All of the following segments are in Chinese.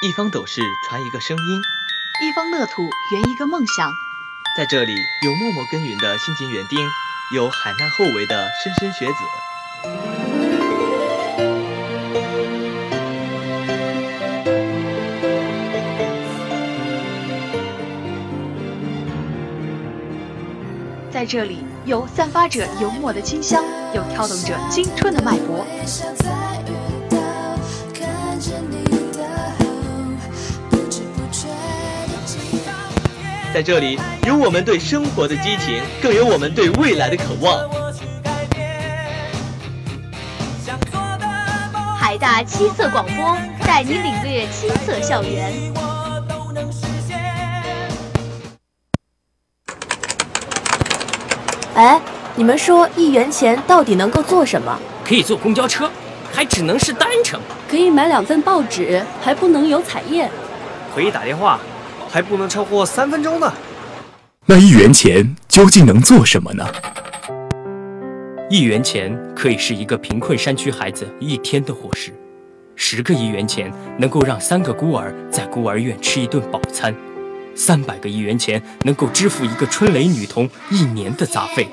一方斗士传一个声音，一方乐土圆一个梦想。在这里，有默默耕耘的辛勤园丁，有海纳后为的莘莘学子。在这里，有散发着油墨的清香，有跳动着青春的脉搏。在这里，有我们对生活的激情，更有我们对未来的渴望。海大七色广播带你领略七色校园。哎，你们说一元钱到底能够做什么？可以坐公交车，还只能是单程；可以买两份报纸，还不能有彩页；可以打电话。还不能超过三分钟呢。那一元钱究竟能做什么呢？一元钱可以是一个贫困山区孩子一天的伙食，十个一元钱能够让三个孤儿在孤儿院吃一顿饱餐，三百个一元钱能够支付一个春蕾女童一年的杂费，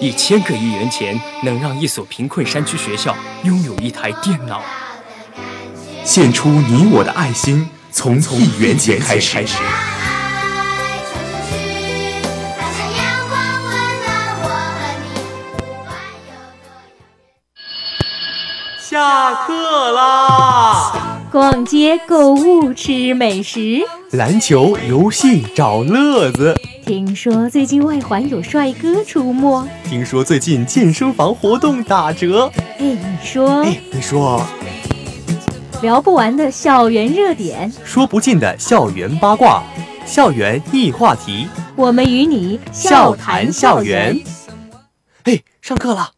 一千个一元钱能让一所贫困山区学校拥有一台电脑。献出你我的爱心。从从一元钱开始。下课啦！逛街购物吃美食，篮球游戏找乐子。听说最近外环有帅哥出没，听说最近健身房活动打折。哎，你说？哎，你说？聊不完的校园热点，说不尽的校园八卦，校园易话题，我们与你笑谈校园。哎，上课了。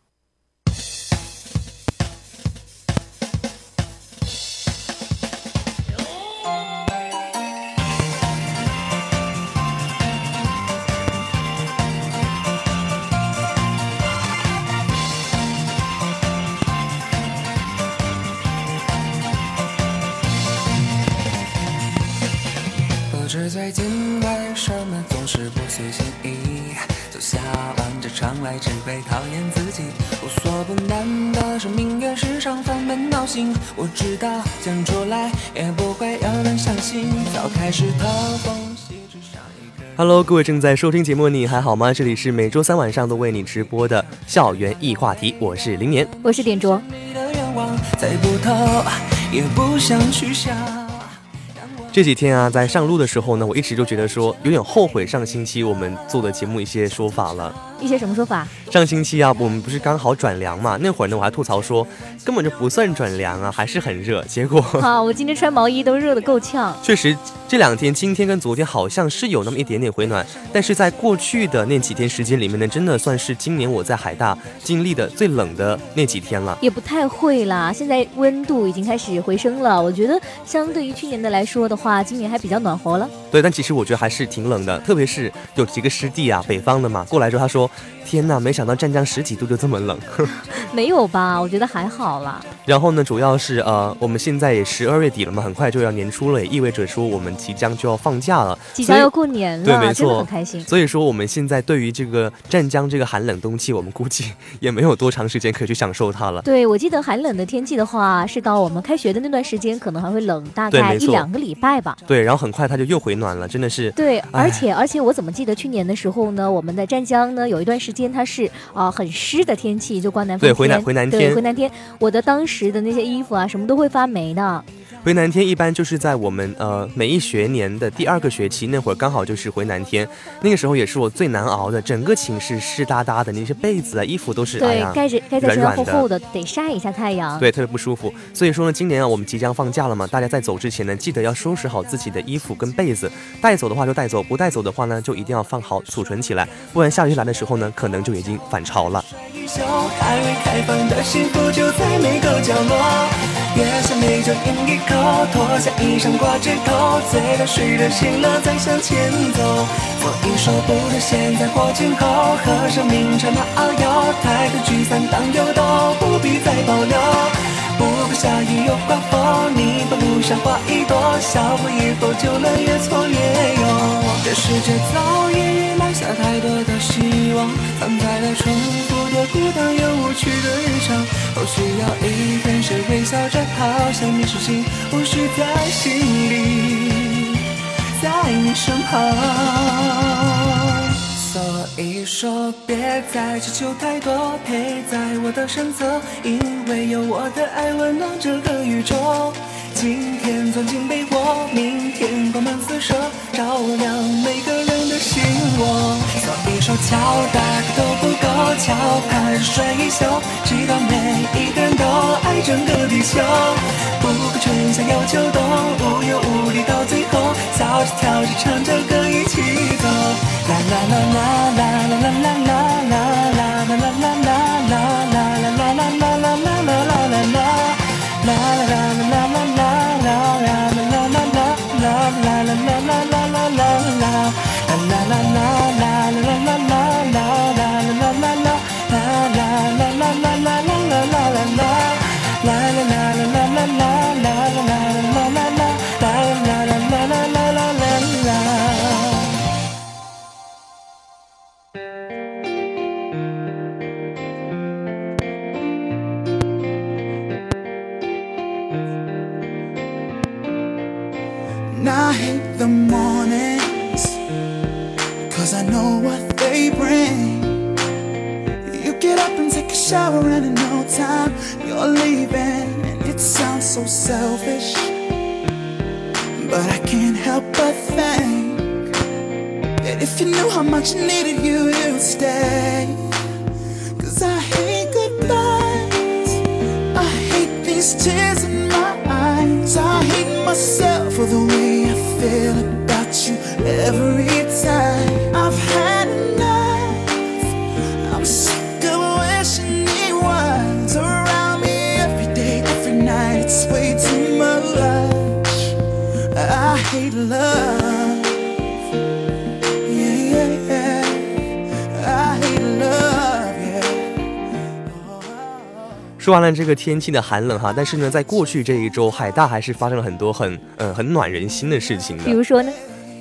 最近为什么总是不随心意？走下望着窗外，只会讨厌自己。无所不能的生命越是常烦闷闹心。我知道讲出来也不会有人相信。早开始透风。Hello，各位正在收听节目，你还好吗？这里是每周三晚上都为你直播的校园异话题，我是林年，我是点卓。猜不透，也不想去想。这几天啊，在上路的时候呢，我一直就觉得说有点后悔上星期我们做的节目一些说法了。一些什么说法？上星期啊，我们不是刚好转凉嘛？那会儿呢，我还吐槽说根本就不算转凉啊，还是很热。结果，啊，我今天穿毛衣都热得够呛。确实，这两天今天跟昨天好像是有那么一点点回暖，但是在过去的那几天时间里面呢，真的算是今年我在海大经历的最冷的那几天了。也不太会啦，现在温度已经开始回升了。我觉得相对于去年的来说的话，今年还比较暖和了。对，但其实我觉得还是挺冷的，特别是有几个师弟啊，北方的嘛，过来之后他说。天哪，没想到湛江十几度就这么冷，没有吧？我觉得还好啦。然后呢，主要是呃，我们现在也十二月底了嘛，很快就要年初了，也意味着说我们即将就要放假了，即将要过年了，对，没错，很开心。所以说我们现在对于这个湛江这个寒冷冬季，我们估计也没有多长时间可以去享受它了。对，我记得寒冷的天气的话，是到我们开学的那段时间，可能还会冷大概一两个礼拜吧。对，然后很快它就又回暖了，真的是。对，而且而且我怎么记得去年的时候呢，我们的湛江呢有一段时间它是。啊，很湿的天气就刮南风，对，回南回南天，回南天，我的当时的那些衣服啊，什么都会发霉的。回南天一般就是在我们呃每一学年的第二个学期那会儿，刚好就是回南天，那个时候也是我最难熬的，整个寝室湿哒哒的，那些被子啊、衣服都是对盖着盖在身上厚厚的，得晒一下太阳，对，特别不舒服。所以说呢，今年啊，我们即将放假了嘛，大家在走之前呢，记得要收拾好自己的衣服跟被子，带走的话就带走，不带走的话呢，就一定要放好储存起来，不然下雨来的时候呢，可能就已经返潮了。月下美酒饮一口，脱下衣裳挂枝头，醉了睡了醒了再向前走。所以说不如现在或今后，和生命长那遨游，太多聚散当有都不必再保留。不管下雨又刮风，你把路上花一朵，笑过以后就能越挫越勇。这世界早已埋下太多的希望，藏在了重复的孤单又无趣的日常。都需要一微笑着抛向你，事情无需在心里，在你身旁。所以说，别再祈求太多，陪在我的身侧，因为有我的爱温暖这个宇宙。今天钻进被窝，明天光芒四射，照亮每个信我。所以说，敲打都不够，敲盘睡一宿，直到每一个人都爱整个地球。不管春夏秋冬，无忧无虑到最后，笑着跳着唱着歌一起走。啦啦啦啦啦啦啦啦啦 I hate the mornings, cause I know what they bring. You get up and take a shower, and in no time, you're leaving. And it sounds so selfish, but I can't help but think that if you knew how much I needed you, you'd stay. Cause I hate goodbyes, I hate these tears 说完了这个天气的寒冷哈，但是呢，在过去这一周，海大还是发生了很多很嗯很暖人心的事情的。比如说呢？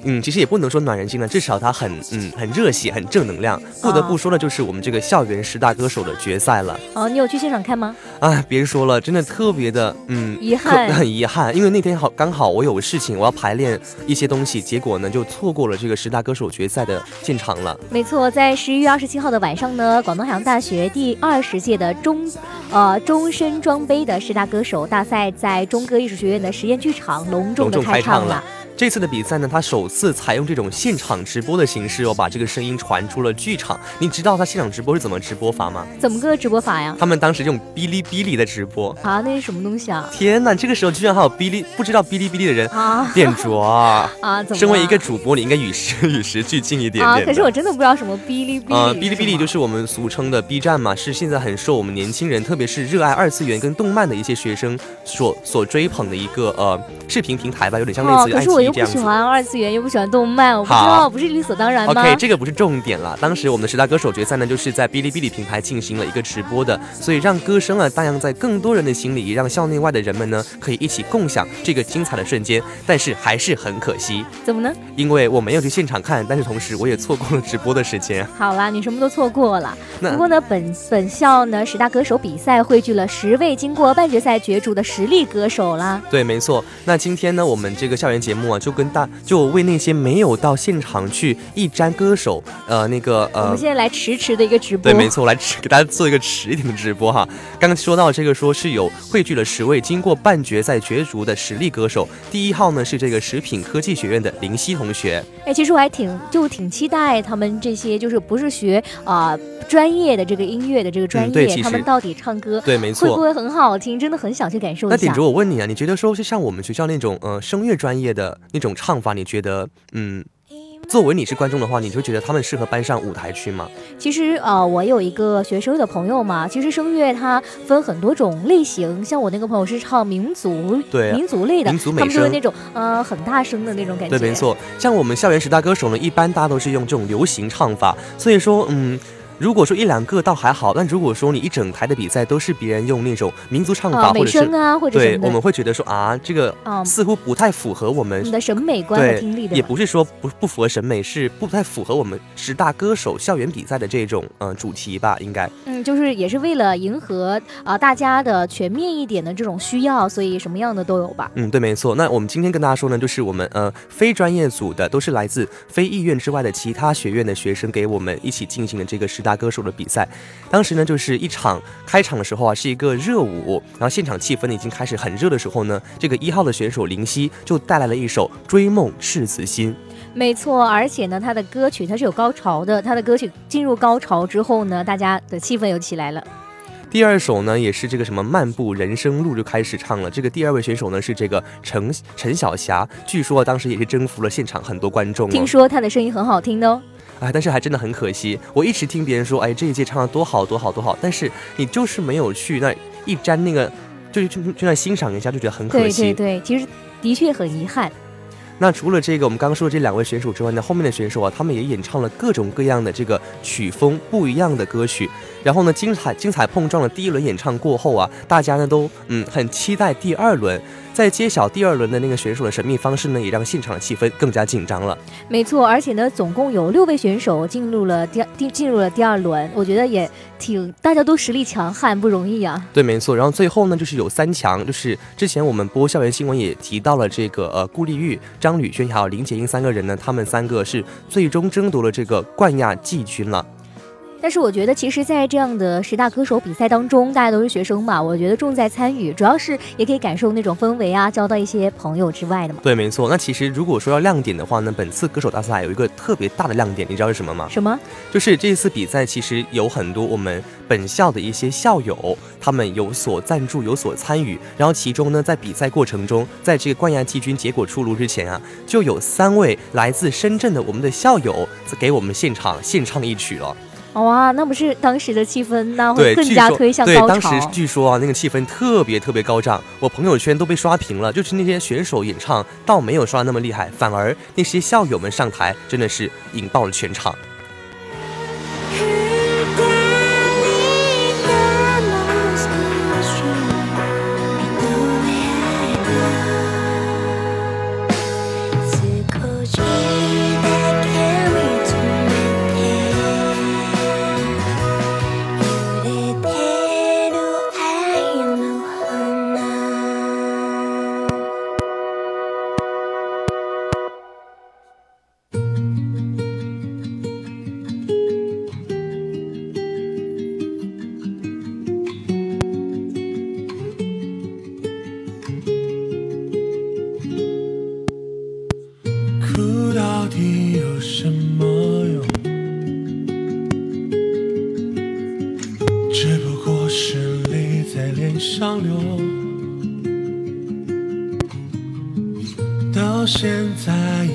嗯，其实也不能说暖人心了，至少他很嗯很热血，很正能量。不得不说的就是我们这个校园十大歌手的决赛了。哦，你有去现场看吗？啊，别说了，真的特别的嗯遗憾可很 遗憾，因为那天好刚好我有事情，我要排练一些东西，结果呢就错过了这个十大歌手决赛的现场了。没错，在十一月二十七号的晚上呢，广东海洋大学第二十届的中，呃终身装杯的十大歌手大赛，在中歌艺术学院的实验剧场隆重的开唱唱了。这次的比赛呢，他首次采用这种现场直播的形式哦，把这个声音传出了剧场。你知道他现场直播是怎么直播法吗？怎么个直播法呀？他们当时用哔哩哔哩的直播。啊，那是什么东西啊？天哪，这个时候居然还有哔哩不知道哔哩哔哩的人啊点着啊！啊，怎么？身为一个主播，你应该与时与时俱进一点啊，点啊。可是我真的不知道什么哔哩哔哩。呃，哔哩哔哩就是我们俗称的 B 站嘛，是现在很受我们年轻人，特别是热爱二次元跟动漫的一些学生所所追捧的一个呃视频平台吧，有点像类哦，似于爱可是我又不。喜欢二次元，又不喜欢动漫，我不知道，不是理所当然吗 OK，这个不是重点了。当时我们的十大歌手决赛呢，就是在哔哩哔哩平台进行了一个直播的，所以让歌声啊荡漾在更多人的心里，也让校内外的人们呢可以一起共享这个精彩的瞬间。但是还是很可惜，怎么呢？因为我没有去现场看，但是同时我也错过了直播的时间。好啦，你什么都错过了。那不过呢，本本校呢十大歌手比赛汇聚了十位经过半决赛角逐的实力歌手啦。对，没错。那今天呢，我们这个校园节目啊，就跟大就为那些没有到现场去一沾歌手，呃，那个呃我们，现在来迟迟的一个直播。对，没错，我来迟给大家做一个迟一点的直播哈。刚刚说到这个，说是有汇聚了十位经过半决赛角逐的实力歌手。第一号呢是这个食品科技学院的林夕同学，哎，其实我还挺就挺期待他们这些就是不是学啊、专业的这个音乐的这个专业，他们到底唱歌对没错会不会很好听？真的很想去感受一下。那顶着我问你啊，你觉得说是像我们学校那种呃声乐专业的那种唱法，你觉得嗯？作为你是观众的话，你就觉得他们适合搬上舞台去吗？其实呃，我有一个学声乐的朋友嘛，其实声乐它分很多种类型，像我那个朋友是唱民族对民族类的，民族美他们就是那种呃很大声的那种感觉。对，没错。像我们校园十大歌手呢，一般大家都是用这种流行唱法，所以说，嗯，如果说一两个倒还好，但如果说你一整台的比赛都是别人用那种民族唱法、或者啊，或者什对，我们会觉得说啊，这个嗯似乎不太符合我们你的审美观和对听力，的嘛。也不是说不不符合审美，是不太符合我们十大歌手校园比赛的这种呃主题吧，应该。嗯，就是也是为了迎合啊、大家的全面一点的这种需要，所以什么样的都有吧。嗯，对，没错。那我们今天跟大家说呢，就是我们呃非专业组的，都是来自非意院之外的其他学院的学生，给我们一起进行的这个十大歌手的比赛。当时呢，就是一场开场的时候啊，是一个热舞，然后现场气氛呢已经开始很热的时候呢，这个一号的选手林夕就带来了一首《追梦赤子心》。没错，而且呢，他的歌曲它是有高潮的，他的歌曲进入高潮之后呢，大家的气氛又起来了。第二首呢，也是这个什么漫步人生路就开始唱了。这个第二位选手呢是这个陈陈小霞，据说当时也是征服了现场很多观众、哦。听说他的声音很好听的哦。哎，但是还真的很可惜，我一直听别人说，哎，这一届唱的多好多好多好，但是你就是没有去那一沾那个，就就就那欣赏一下，就觉得很可惜。对对，其实的确很遗憾。那除了这个我们刚刚说的这两位选手之外呢，后面的选手啊，他们也演唱了各种各样的这个曲风不一样的歌曲。然后呢，精彩精彩碰撞了第一轮演唱过后啊，大家呢都嗯很期待第二轮。在揭晓第二轮的那个选手的神秘方式呢，也让现场的气氛更加紧张了。没错，而且呢，总共有六位选手进入了第第进入了第二轮，我觉得也挺大家都实力强悍，不容易啊。对，没错。然后最后呢，就是有三强，就是之前我们播校园新闻也提到了这个呃顾丽玉、张吕轩还有林洁英三个人呢，他们三个是最终争夺了这个冠亚季军了。但是我觉得，其实，在这样的十大歌手比赛当中，大家都是学生嘛，我觉得重在参与，主要是也可以感受那种氛围啊，交到一些朋友之外的嘛。对，没错。那其实如果说要亮点的话呢，本次歌手大赛有一个特别大的亮点，你知道是什么吗？什么？就是这次比赛其实有很多我们本校的一些校友，他们有所赞助，有所参与。然后其中呢，在比赛过程中，在这个冠亚季军结果出炉之前啊，就有三位来自深圳的我们的校友给我们现场献唱一曲了。哇，那不是当时的气氛，那对，会更加推向高对当时。据说啊，那个气氛特别特别高涨，我朋友圈都被刷屏了。就是那些选手演唱倒没有刷那么厉害，反而那些校友们上台真的是引爆了全场。上流，到现在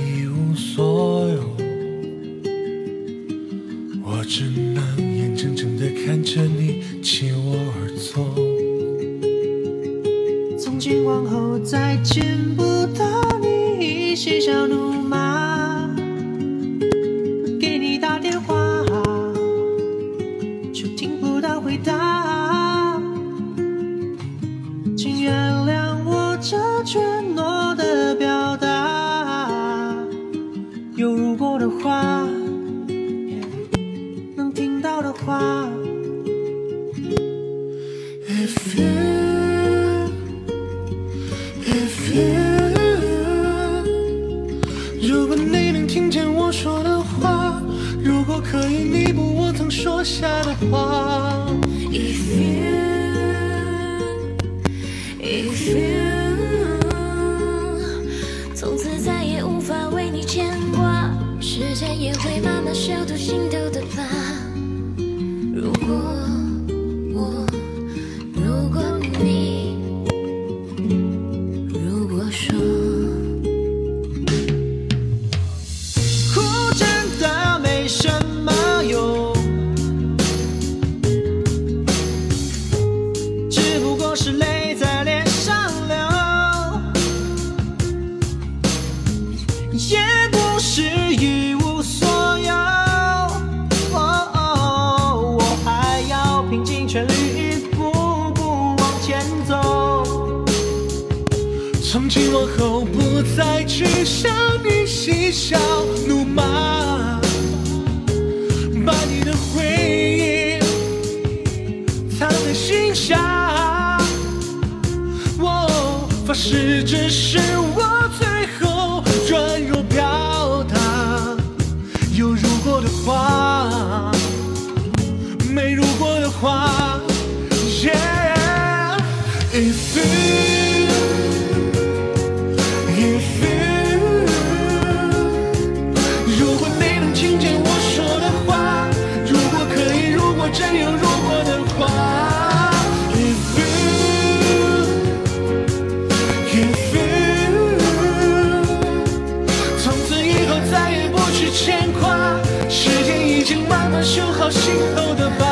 牵挂，时间已经慢慢修好心头的疤。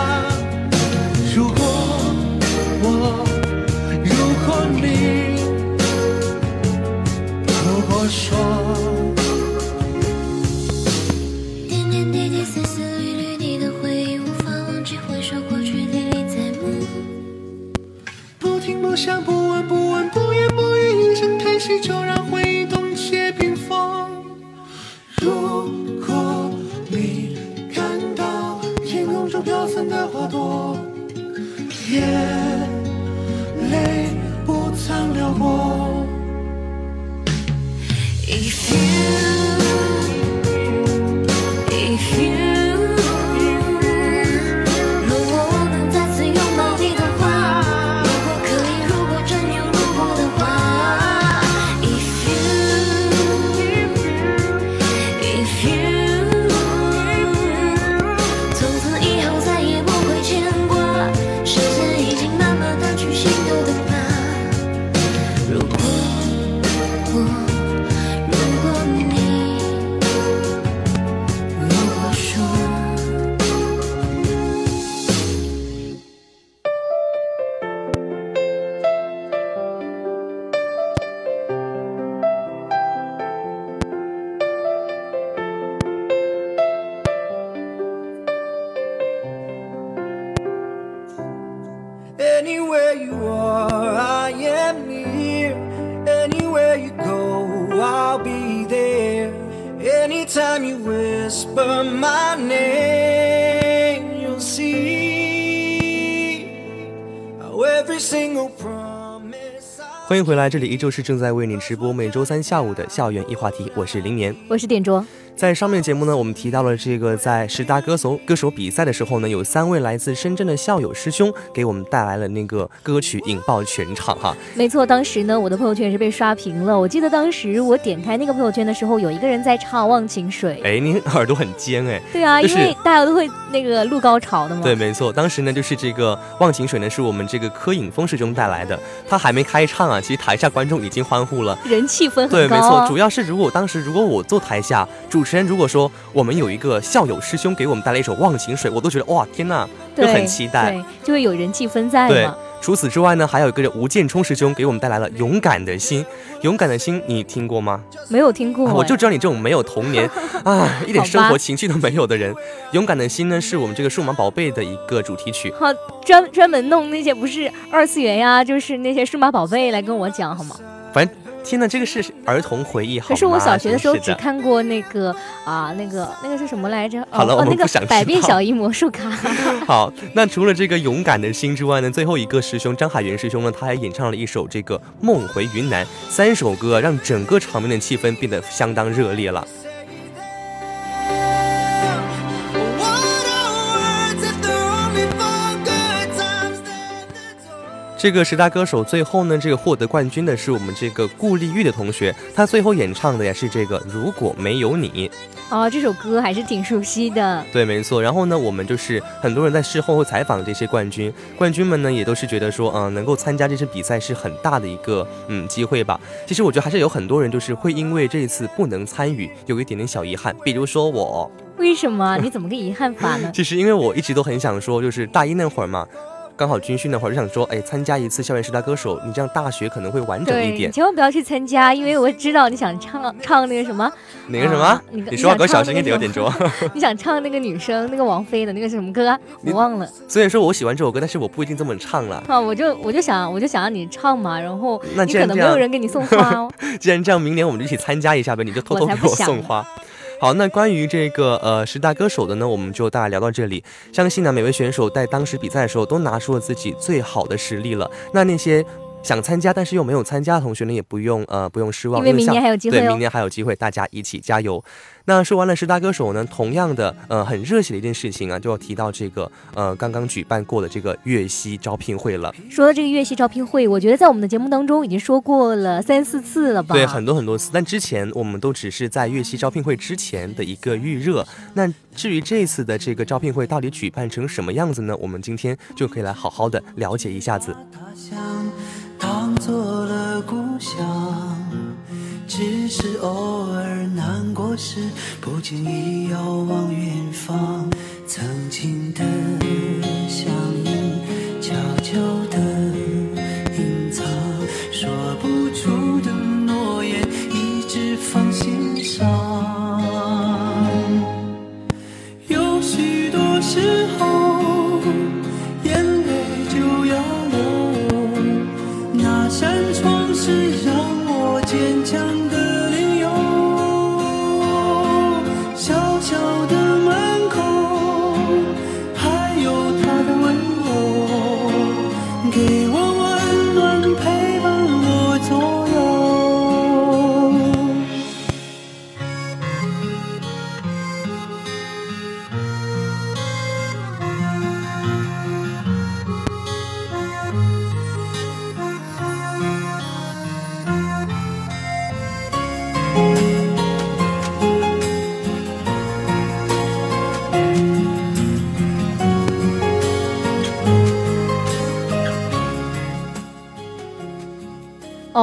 欢迎回来，这里依旧是正在为你直播每周三下午的校园一话题，我是林年。我是点卓。在上面节目呢，我们提到了这个在十大歌手歌手比赛的时候呢，有三位来自深圳的校友师兄给我们带来了那个歌曲引爆全场哈。没错，当时呢，我的朋友圈也是被刷屏了。我记得当时我点开那个朋友圈的时候，有一个人在唱《忘情水》。哎，你耳朵很尖哎。对啊，就是因为大家都会那个录高潮的嘛。对，没错，当时呢就是这个《忘情水》呢是我们这个柯颖峰师兄带来的，他还没开唱啊，其实台下观众已经欢呼了。人气氛对，很高、没错，啊。主要是如果当时如果我坐台下，主持人如果说我们有一个校友师兄给我们带来一首《忘情水》，我都觉得哇天呐，就很期待。对，就会有人气分在对嘛。除此之外呢，还有一个人吴建冲师兄给我们带来了《勇敢的心》。勇敢的心，你听过吗？没有听过、啊我就知道你这种没有童年 啊，一点生活情趣都没有的人。勇敢的心呢，是我们这个数码宝贝的一个主题曲。好专专门弄那些不是二次元呀，就是那些数码宝贝来跟我讲好吗？反正天呐，这个是儿童回忆，好可是我小学的时候只看过那个啊，那个那个是什么来着？好了哦哦，那个我们不想知百变小樱魔术卡。好，那除了这个勇敢的心之外呢，最后一个师兄张海源师兄呢，他还演唱了一首这个《梦回云南》，三首歌让整个场面的气氛变得相当热烈了。这个十大歌手最后呢，这个获得冠军的是我们这个顾丽玉的同学，他最后演唱的呀是这个《如果没有你》。哦，这首歌还是挺熟悉的。对，没错。然后呢，我们就是很多人在事后会采访这些冠军，冠军们呢也都是觉得说，嗯、能够参加这次比赛是很大的一个嗯机会吧。其实我觉得还是有很多人就是会因为这一次不能参与，有一点点小遗憾。比如说我，为什么？你怎么个遗憾法呢？其实因为我一直都很想说，就是大一那会儿嘛。刚好军训的话，就想说，哎，参加一次校园十大歌手，你这样大学可能会完整，一点。你千万不要去参加，因为我知道你想唱唱那个什么，哪个什么？啊你你说话给我小声一点，有点。你想唱那个女生，那个王菲的那个什么歌啊，我忘了。虽然说我喜欢这首歌，但是我不一定这么唱了。啊，我就我就想我就想让你唱嘛，然后那你可能没有人给你送花哦。既然这样，明年我们就一起参加一下呗，你就偷偷给我送花。好，那关于这个呃十大歌手的呢，我们就大概聊到这里。相信呢，每位选手在当时比赛的时候都拿出了自己最好的实力了。那那些想参加但是又没有参加的同学呢，也不用呃不用失望，因为明年还有机会哦对，明年还有机会，大家一起加油。那说完了十大歌手呢，同样的呃很热血的一件事情啊，就要提到这个呃刚刚举办过的这个粤西招聘会了。说到这个粤西招聘会，我觉得在我们的节目当中已经说过了三四次了吧？对，很多很多次，但之前我们都只是在粤西招聘会之前的一个预热。那至于这次的这个招聘会到底举办成什么样子呢？我们今天就可以来好好的了解一下子。当做了故乡，只是偶尔难过时，不经意遥望远方，曾经的相依，悄悄地隐藏，说不出的诺言，一直放心上。有许多时候，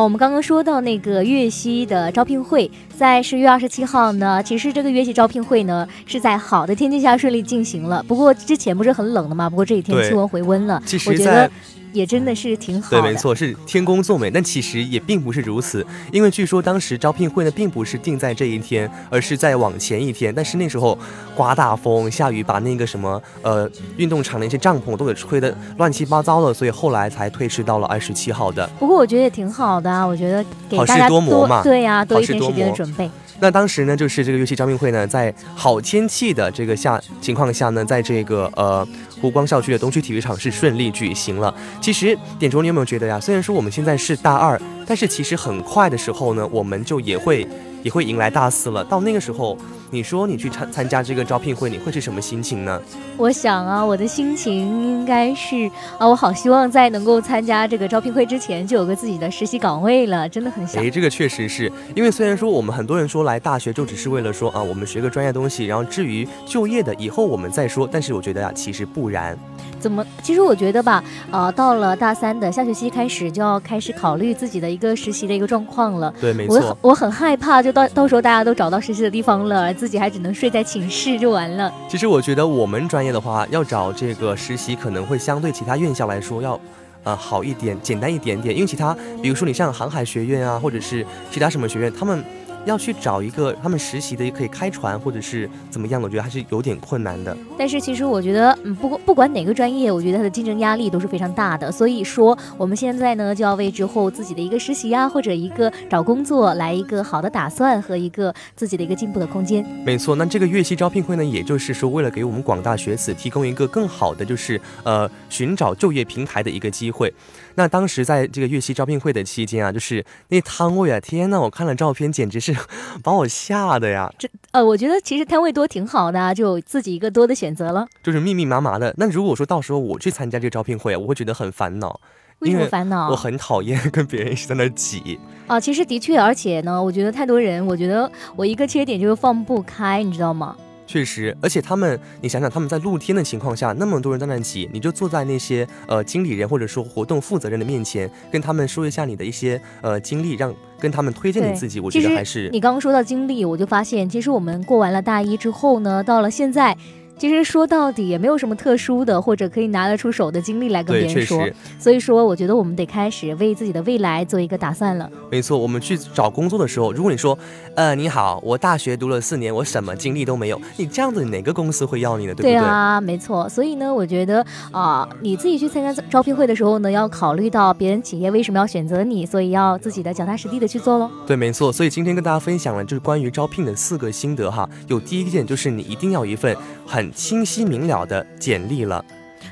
我们刚刚说到那个粤西的招聘会，在十月二十七号呢。其实这个粤西招聘会呢是在好的天气下顺利进行了。不过之前不是很冷的嘛，不过这几天气温回温了，我觉得在也真的是挺好的对，的。没错，是天公作美，但其实也并不是如此，因为据说当时招聘会呢，并不是定在这一天，而是在往前一天。但是那时候刮大风、下雨，把那个什么呃运动场的一些帐篷都给吹得乱七八糟的，所以后来才推迟到了二十七号的。不过我觉得也挺好的啊，我觉得给好事大家多磨嘛对呀、多好事多一天时间的磨准备。那当时呢，就是这个乐器招聘会呢，在好天气的这个下情况下呢，在这个呃湖光校区的东区体育场是顺利举行了。其实点钟，你有没有觉得呀？虽然说我们现在是大二，但是其实很快的时候呢，我们就也会也会迎来大四了。到那个时候，你说你去参参加这个招聘会，你会是什么心情呢？我想啊，我的心情应该是啊，我好希望在能够参加这个招聘会之前就有个自己的实习岗位了，真的很想诶，。这个确实是因为虽然说我们很多人说来大学就只是为了说啊，我们学个专业东西，然后至于就业的以后我们再说，但是我觉得啊，其实不然。怎么？其实我觉得吧，呃，到了大三的下学期开始，就要开始考虑自己的一个实习的一个状况了。对，没错。我很害怕，就到到时候大家都找到实习的地方了，自己还只能睡在寝室就完了。其实我觉得我们专业的话，要找这个实习可能会相对其他院校来说要。呃，好一点，简单一点点，因为其他，比如说你像航海学院啊，或者是其他什么学院，他们要去找一个他们实习的也可以开船或者是怎么样的，我觉得还是有点困难的。但是其实我觉得，嗯，不过不管哪个专业，我觉得它的竞争压力都是非常大的。所以说，我们现在呢，就要为之后自己的一个实习啊，或者一个找工作来一个好的打算和一个自己的一个进步的空间。没错，那这个粤西招聘会呢，也就是说为了给我们广大学子提供一个更好的就是呃寻找就业平台的一个机会。那当时在这个粤西招聘会的期间啊，就是那摊位啊，天呐，我看了照片，简直是 把我吓的呀，这呃，我觉得其实摊位多挺好的啊，就自己一个多的选择了。就是密密麻麻的。那如果说到时候我去参加这个招聘会啊，我会觉得很烦恼。为什么烦恼我很讨厌跟别人一直在那儿挤。啊，其实的确，而且呢，我觉得太多人，我觉得我一个缺点就是放不开，你知道吗？确实，而且他们，你想想，他们在露天的情况下，那么多人在那挤，你就坐在那些呃经理人或者说活动负责人的面前，跟他们说一下你的一些呃经历，让跟他们推荐你自己，我觉得还是你刚刚说到经历，我就发现，其实我们过完了大一之后呢，到了现在。其实说到底也没有什么特殊的，或者可以拿得出手的经历来跟别人说。所以说，我觉得我们得开始为自己的未来做一个打算了。没错，我们去找工作的时候，如果你说，呃，你好，我大学读了四年，我什么经历都没有，你这样子哪个公司会要你呢？对不对？啊，没错。所以呢，我觉得啊、你自己去参加招聘会的时候呢，要考虑到别人企业为什么要选择你，所以要自己的脚踏实地的去做喽。对，没错。所以今天跟大家分享了就是关于招聘的四个心得哈。有第一件就是你一定要一份很清晰明了的简历了。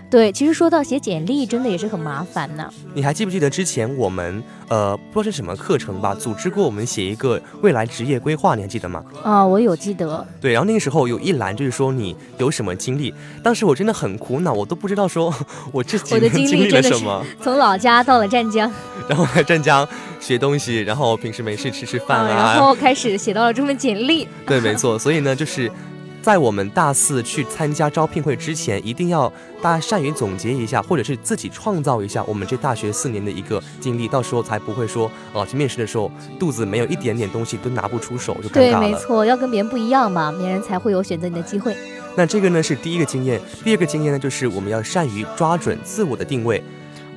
对，其实说到写简历，真的也是很麻烦呢。你还记不记得之前我们呃不知道是什么课程吧，组织过我们写一个未来职业规划，你还记得吗？啊、我有记得。对，然后那个时候有一栏就是说你有什么经历，当时我真的很苦恼，我都不知道说 我这几我的年经历了什么，从老家到了湛江，然后来湛江学东西，然后平时没事吃吃饭啊，啊，然后开始写到了这份简历。对，没错。所以呢，就是在我们大四去参加招聘会之前，一定要大家善于总结一下，或者是自己创造一下我们这大学四年的一个经历，到时候才不会说哦、去面试的时候肚子没有一点点东西都拿不出手，就尴，尬了。没错，要跟别人不一样嘛，别人才会有选择你的机会。那这个呢是第一个经验，第二个经验呢就是我们要善于抓准自我的定位。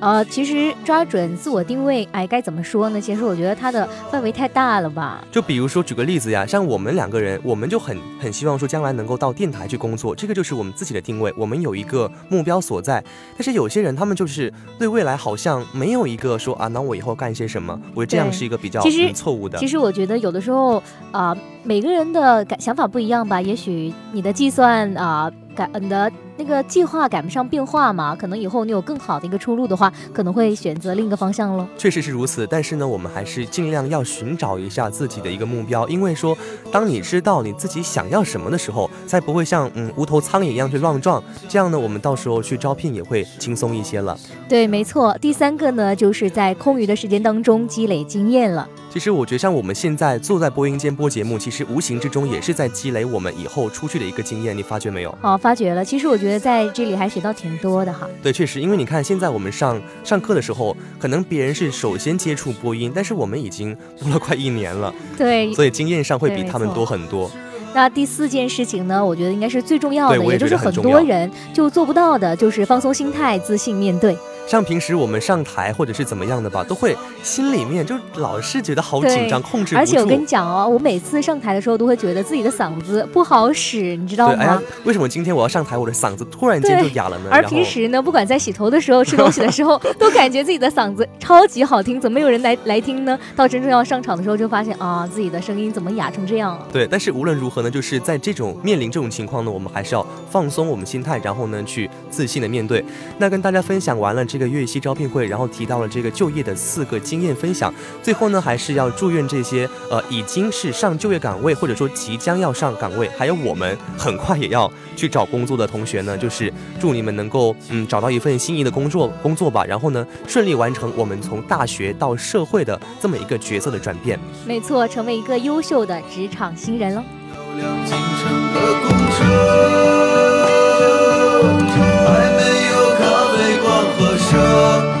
呃，其实抓准自我定位，哎，该怎么说呢？其实我觉得它的范围太大了吧。就比如说举个例子呀，像我们两个人，我们就很很希望说将来能够到电台去工作，这个就是我们自己的定位，我们有一个目标所在。但是有些人他们就是对未来好像没有一个说啊，那我以后干些什么？我觉得这样是一个比较错误的。其实我觉得有的时候啊、每个人的感想法不一样吧。也许你的计算啊、感你的那个计划赶不上变化嘛，可能以后你有更好的一个出路的话，可能会选择另一个方向喽。确实是如此，但是呢，我们还是尽量要寻找一下自己的一个目标，因为说，当你知道你自己想要什么的时候，才不会像嗯无头苍蝇一样去乱撞。这样呢，我们到时候去招聘也会轻松一些了。对，没错。第三个呢，就是在空余的时间当中积累经验了。其实我觉得，像我们现在坐在播音间播节目，其实无形之中也是在积累我们以后出去的一个经验，你发觉没有？哦，发觉了。其实我觉得在这里还学到挺多的哈。对，确实，因为你看，现在我们上上课的时候，可能别人是首先接触播音，但是我们已经 播了快一年了，对，所以经验上会比他们多很多。那第四件事情呢，我觉得应该是最重要的，也就是很多人就做不到的，就是放松心态，自信面对。像平时我们上台或者是怎么样的吧，都会心里面就老是觉得好紧张，控制不住。而且我跟你讲哦，我每次上台的时候都会觉得自己的嗓子不好使，你知道对，哎呀吗？，为什么今天我要上台，我的嗓子突然间就哑了呢？而平时呢，不管在洗头的时候、吃东西的时候，都感觉自己的嗓子超级好听，怎么有人来来听呢？到真正要上场的时候，就发现啊，自己的声音怎么哑成这样了？对，但是无论如何呢，就是在这种面临这种情况呢，我们还是要放松我们心态，然后呢去自信的面对。那跟大家分享完了这个粤西招聘会，然后提到了这个就业的四个经验分享，最后呢还是要祝愿这些呃已经是上就业岗位或者说即将要上岗位，还有我们很快也要去找工作的同学呢，就是祝你们能够嗯找到一份心仪的工作工作吧，然后呢顺利完成我们从大学到社会的这么一个角色的转变。没错，成为一个优秀的职场新人喽。这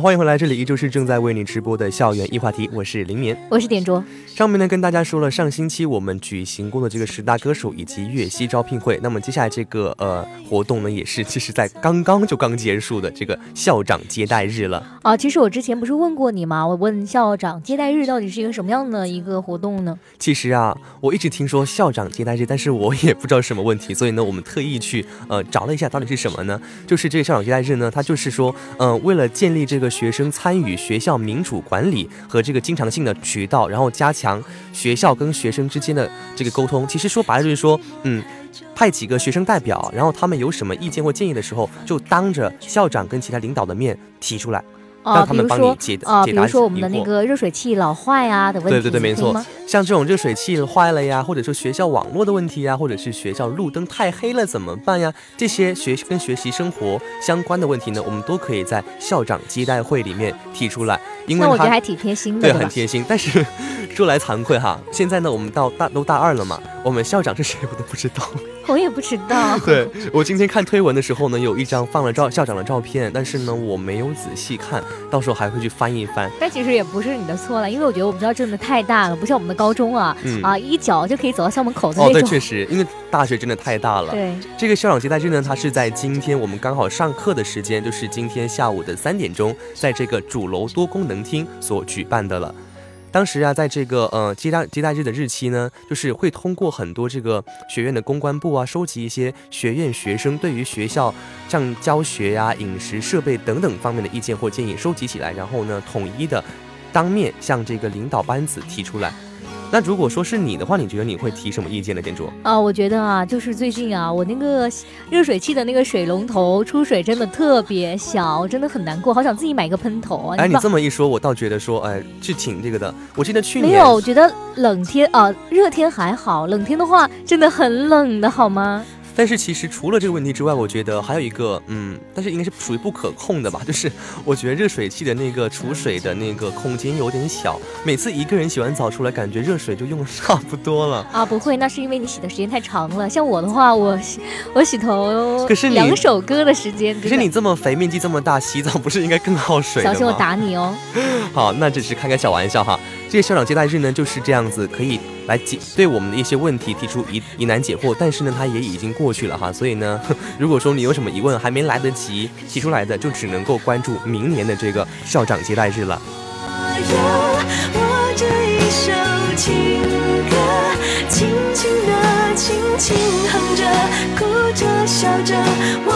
好，欢迎回来，这里依旧是正在为你直播的校园一话题，我是林眠。我是点卓。上面呢跟大家说了，上星期我们举行过的这个十大歌手以及粤西招聘会，那么接下来这个呃活动呢，也是其实在刚刚就刚结束的这个校长接待日了。啊，其实我之前不是问过你吗？我问校长接待日到底是一个什么样的一个活动呢？其实啊，我一直听说校长接待日，但是我也不知道什么问题，所以呢，我们特意去呃找了一下到底是什么呢？就是这个校长接待日呢，它就是说，嗯、为了建立这个学生参与学校民主管理和这个经常性的渠道，然后加强学校跟学生之间的这个沟通。其实说白了就是说，嗯。派几个学生代表，然后他们有什么意见或建议的时候，就当着校长跟其他领导的面提出来，让他们帮你解解答如说我们的那个热水器老坏啊的问题，对对对，没错。像这种热水器坏了呀，或者说学校网络的问题呀，或者是学校路灯太黑了怎么办呀？这些学跟学习生活相关的问题呢，我们都可以在校长接待会里面提出来，因为那我觉得还挺贴心的，对，很贴心。但是说来惭愧哈，现在呢，我们到大都大二了嘛，我们校长是谁我都不知道。我也不知道。对我今天看推文的时候呢，有一张放了照校长的照片，但是呢，我没有仔细看，到时候还会去翻一翻。但其实也不是你的错了，因为我觉得我们学校真的太大了，不像我们的高中啊，嗯啊，一脚就可以走到校门口的那种哦，对，确实，因为大学真的太大了。对这个校长接待日呢，它是在今天我们刚好上课的时间，就是今天下午的三点钟，在这个主楼多功能厅所举办的了。当时啊，在这个呃接待接待日的日期呢，就是会通过很多这个学院的公关部啊，收集一些学院学生对于学校像教学呀、饮食设备等等方面的意见或建议收集起来，然后呢，统一的当面向这个领导班子提出来。那如果说是你的话，你觉得你会提什么意见呢，店主？啊，我觉得啊，就是最近啊，我那个热水器的那个水龙头出水真的特别小，真的很难过，好想自己买个喷头啊。哎，你这么一说，我倒觉得说，哎，是挺这个的。我记得去年没有，我觉得冷天啊，热天还好，冷天的话真的很冷的好吗？但是其实除了这个问题之外，我觉得还有一个，嗯，但是应该是属于不可控的吧，就是我觉得热水器的那个储水的那个空间有点小，每次一个人洗完澡出来，感觉热水就用的差不多了。啊，不会，那是因为你洗的时间太长了。像我的话，我洗 我洗头，可是两首歌的时间。可是你这么肥，面积这么大，洗澡不是应该更耗水小心我打你哦。好，那只是开个小玩笑哈。这个校长接待日呢就是这样子，可以来解对我们的一些问题提出疑疑难解惑，但是呢，它也已经过去了哈。所以呢，如果说你有什么疑问还没来得及提出来的，就只能够关注明年的这个校长接待日了。我这一首情歌，轻轻的，轻轻哼着，哭着，笑着，我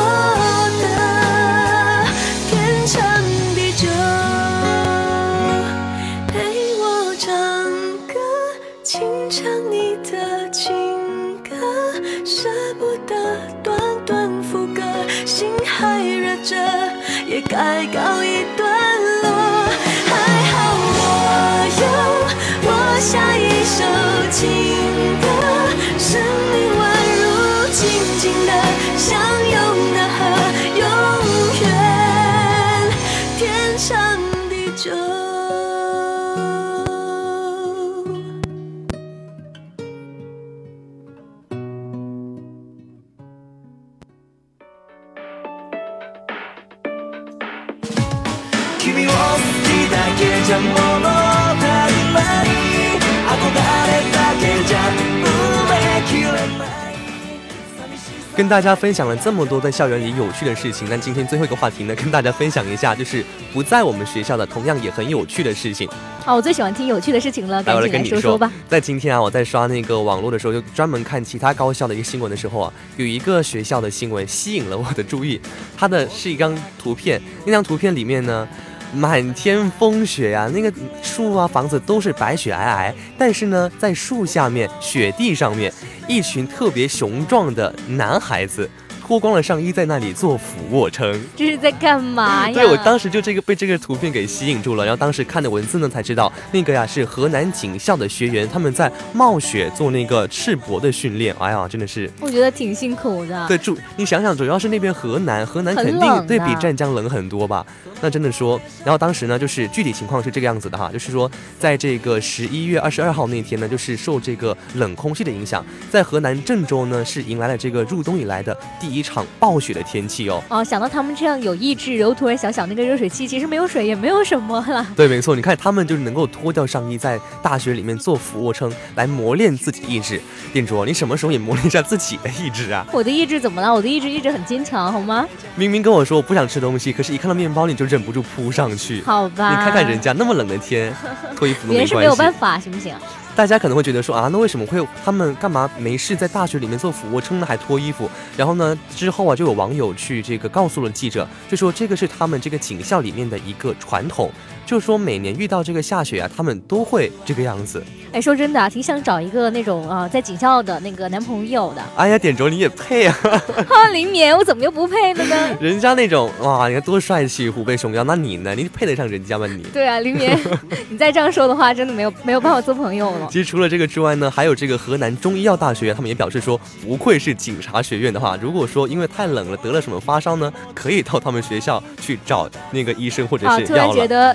跟大家分享了这么多在校园里有趣的事情，那今天最后一个话题呢，跟大家分享一下，就是不在我们学校的同样也很有趣的事情。啊，我最喜欢听有趣的事情了，赶紧来跟你来说说吧。在今天啊，我在刷那个网络的时候，就专门看其他高校的一个新闻的时候啊，有一个学校的新闻吸引了我的注意。它的是一张图片，那张图片里面呢，满天风雪呀、那个树啊、房子都是白雪皑皑，但是呢，在树下面、雪地上面，一群特别雄壮的男孩子。脱光了上衣，在那里做俯卧撑。这是在干嘛呀？对 我当时就这个被这个图片给吸引住了，然后当时看的文字呢，才知道那个呀是河南警校的学员，他们在冒雪做那个赤膊的训练。哎呀，真的是，我觉得挺辛苦的。对，主你想想，主要是那边河南，河南肯定对比湛江冷很多吧？那真的说，然后当时呢，就是具体情况是这个样子的哈，就是说，在这个十一月二十二号那天呢，就是受这个冷空气的影响，在河南郑州呢是迎来了这个入冬以来的第一场暴雪的天气哦。哦，想到他们这样有意志，然后突然想想那个热水器，其实没有水也没有什么了。对，没错，你看他们就是能够脱掉上衣，在大学里面做俯卧撑，来磨练自己意志。店主，你什么时候也磨练一下自己的意志啊？我的意志怎么了？我的意志一直很坚强，好吗？明明跟我说我不想吃东西，可是一看到面包你就忍不住扑上去。好吧，你看看人家那么冷的天，脱衣服都没关系。别人是没有办法，行不行？大家可能会觉得说啊，那为什么会他们干嘛没事在大学里面做俯卧撑呢，还脱衣服？然后呢，之后啊，就有网友去这个告诉了记者，就说这个是他们这个警校里面的一个传统，就说每年遇到这个下雪啊，他们都会这个样子。哎，说真的啊，挺想找一个那种啊，在警校的那个男朋友的。哎呀，点轴你也配啊！哈，林冕，我怎么又不配了呢？人家那种哇，你看多帅气，虎背熊腰，那你呢？你配得上人家吗你？对啊，林冕，你再这样说的话，真的没有没有办法做朋友了。其实除了这个之外呢，还有这个河南中医药大学，他们也表示说，不愧是警察学院的话，如果说因为太冷了得了什么发烧呢，可以到他们学校去找那个医生或者啊，是突然。觉得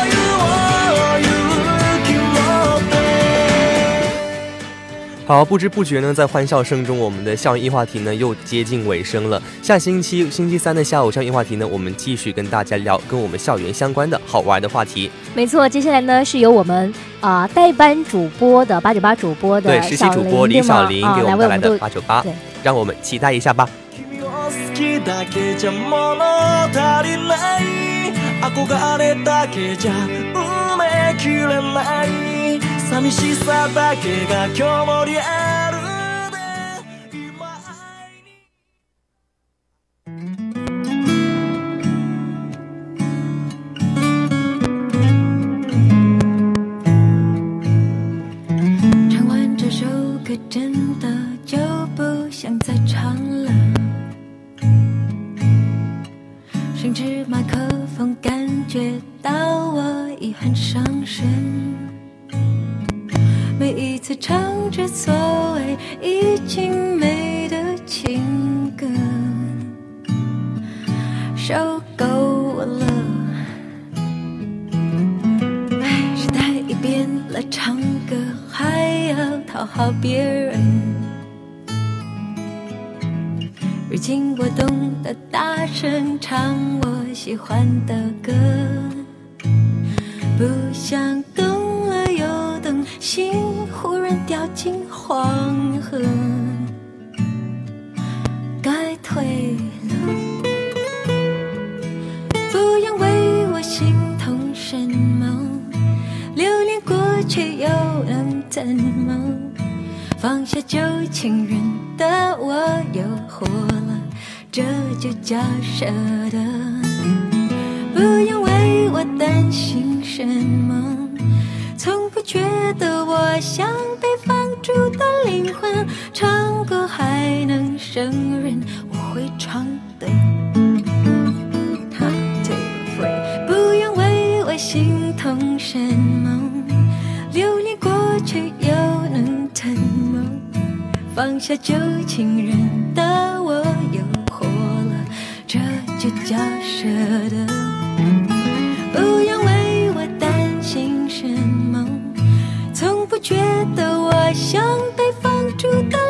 好，不知不觉呢，在欢笑声中，我们的校园一话题呢又接近尾声了。下星期星期三的下午，校园一话题呢，我们继续跟大家聊跟我们校园相关的好玩的话题。没错，接下来呢是由我们啊、代班主播的八九八主播的对，实习主播李小玲啊给我们带来的八九八对，让我们期待一下吧。寂しさだけが今日もリアルで的歌，不想动了又动，心忽然掉进黄河，该退了。不用为我心痛什么，留恋过去又能怎么？放下旧情人的我又活了，这就叫舍得。不用为我担心什么，从不觉得我像被放逐的灵魂，唱歌还能胜任我会唱的。哈 two, three 不用为我心痛什么，留恋过去又能怎么？放下旧情人的我又活了，这就叫舍得。觉得我像被放逐的